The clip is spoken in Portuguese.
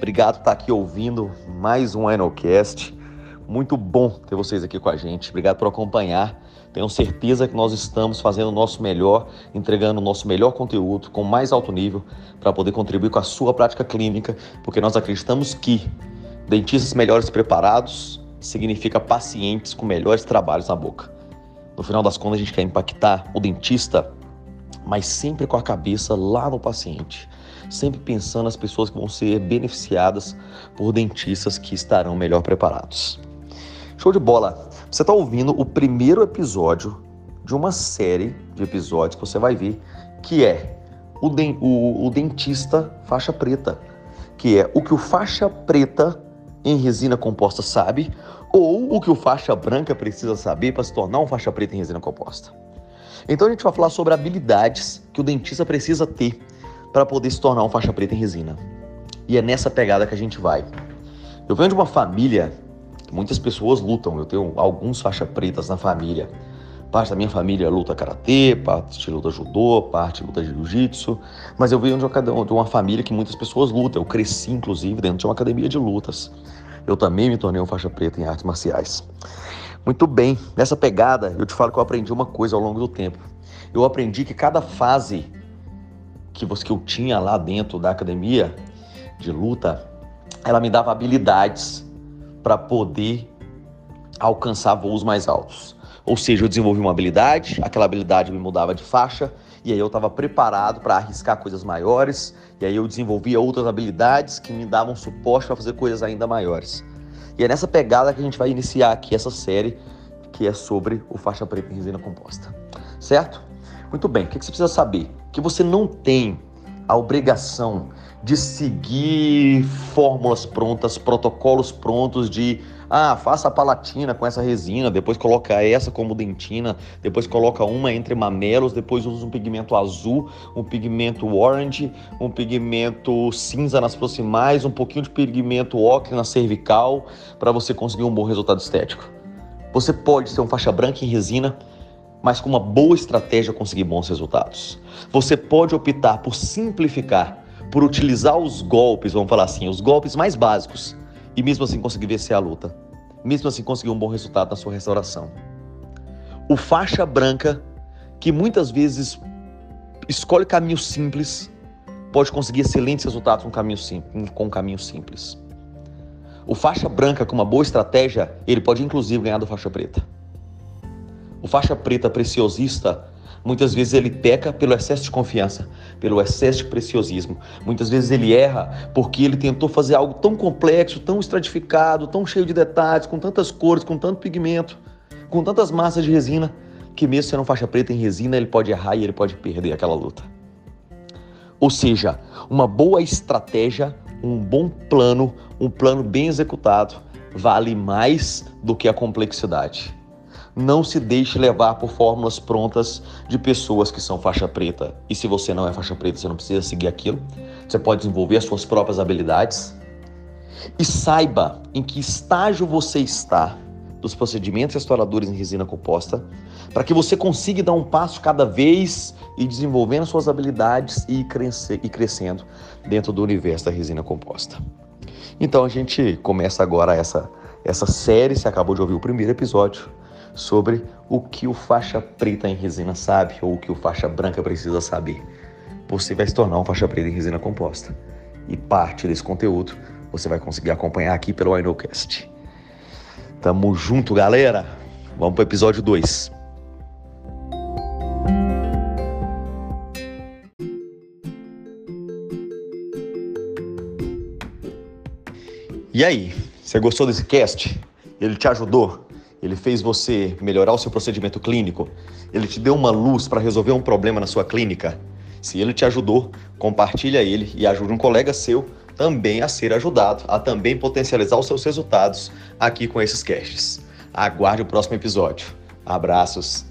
Obrigado por estar aqui ouvindo mais um INOCast. Muito bom ter vocês aqui com a gente. Obrigado por acompanhar. Tenho certeza que nós estamos fazendo o nosso melhor, entregando o nosso melhor conteúdo com mais alto nível para poder contribuir com a sua prática clínica, porque nós acreditamos que dentistas melhores preparados significa pacientes com melhores trabalhos na boca. No final das contas, a gente quer impactar o dentista mas sempre com a cabeça lá no paciente, sempre pensando nas pessoas que vão ser beneficiadas por dentistas que estarão melhor preparados. Show de bola! Você está ouvindo o primeiro episódio de uma série de episódios que você vai ver, que é o, o, o dentista faixa preta, que é o que o faixa preta em resina composta sabe ou o que o faixa branca precisa saber para se tornar um faixa preta em resina composta. Então a gente vai falar sobre habilidades que o dentista precisa ter para poder se tornar um faixa preta em resina. E é nessa pegada que a gente vai. Eu venho de uma família que muitas pessoas lutam. Eu tenho alguns faixa pretas na família. Parte da minha família luta karatê, parte luta judô, parte luta jiu-jitsu. Mas eu venho de uma, de uma família que muitas pessoas lutam. Eu cresci, inclusive, dentro de uma academia de lutas. Eu também me tornei um faixa preta em artes marciais. Muito bem, nessa pegada eu te falo que eu aprendi uma coisa ao longo do tempo. Eu aprendi que cada fase que você que eu tinha lá dentro da academia de luta, ela me dava habilidades para poder alcançar voos mais altos. Ou seja, eu desenvolvi uma habilidade, aquela habilidade me mudava de faixa, e aí eu estava preparado para arriscar coisas maiores, e aí eu desenvolvia outras habilidades que me davam suporte para fazer coisas ainda maiores. E é nessa pegada que a gente vai iniciar aqui essa série que é sobre o faixa preta em resina composta. Certo? Muito bem, o que você precisa saber? Que você não tem a obrigação de seguir fórmulas prontas, protocolos prontos de ah, faça a palatina com essa resina, depois coloca essa como dentina, depois coloca uma entre mamelos, depois usa um pigmento azul, um pigmento orange, um pigmento cinza nas proximais, um pouquinho de pigmento ocre na cervical, para você conseguir um bom resultado estético. Você pode ser um faixa branca em resina, mas com uma boa estratégia conseguir bons resultados. Você pode optar por simplificar, por utilizar os golpes, vamos falar assim, os golpes mais básicos e mesmo assim conseguir vencer a luta. Mesmo assim conseguir um bom resultado na sua restauração. O faixa branca, que muitas vezes escolhe caminho simples, pode conseguir excelentes resultados com caminho simples, com caminho simples. O faixa branca com uma boa estratégia, ele pode inclusive ganhar do faixa preta. O faixa preta preciosista Muitas vezes ele peca pelo excesso de confiança, pelo excesso de preciosismo. Muitas vezes ele erra porque ele tentou fazer algo tão complexo, tão estratificado, tão cheio de detalhes, com tantas cores, com tanto pigmento, com tantas massas de resina, que mesmo sendo faixa preta em resina, ele pode errar e ele pode perder aquela luta. Ou seja, uma boa estratégia, um bom plano, um plano bem executado, vale mais do que a complexidade. Não se deixe levar por fórmulas prontas de pessoas que são faixa preta. E se você não é faixa preta, você não precisa seguir aquilo. Você pode desenvolver as suas próprias habilidades. E saiba em que estágio você está dos procedimentos restauradores em resina composta, para que você consiga dar um passo cada vez e desenvolvendo suas habilidades e, crescer, e crescendo dentro do universo da resina composta. Então a gente começa agora essa, essa série, você acabou de ouvir o primeiro episódio, sobre o que o faixa preta em resina sabe ou o que o faixa branca precisa saber. Você vai se tornar um faixa preta em resina composta. E parte desse conteúdo você vai conseguir acompanhar aqui pelo INOCast. Tamo junto, galera! Vamos pro episódio 2. E aí, você gostou desse cast? Ele te ajudou? Ele fez você melhorar o seu procedimento clínico, ele te deu uma luz para resolver um problema na sua clínica. Se ele te ajudou, compartilha ele e ajude um colega seu também a ser ajudado, a também potencializar os seus resultados aqui com esses casts. Aguarde o próximo episódio. Abraços.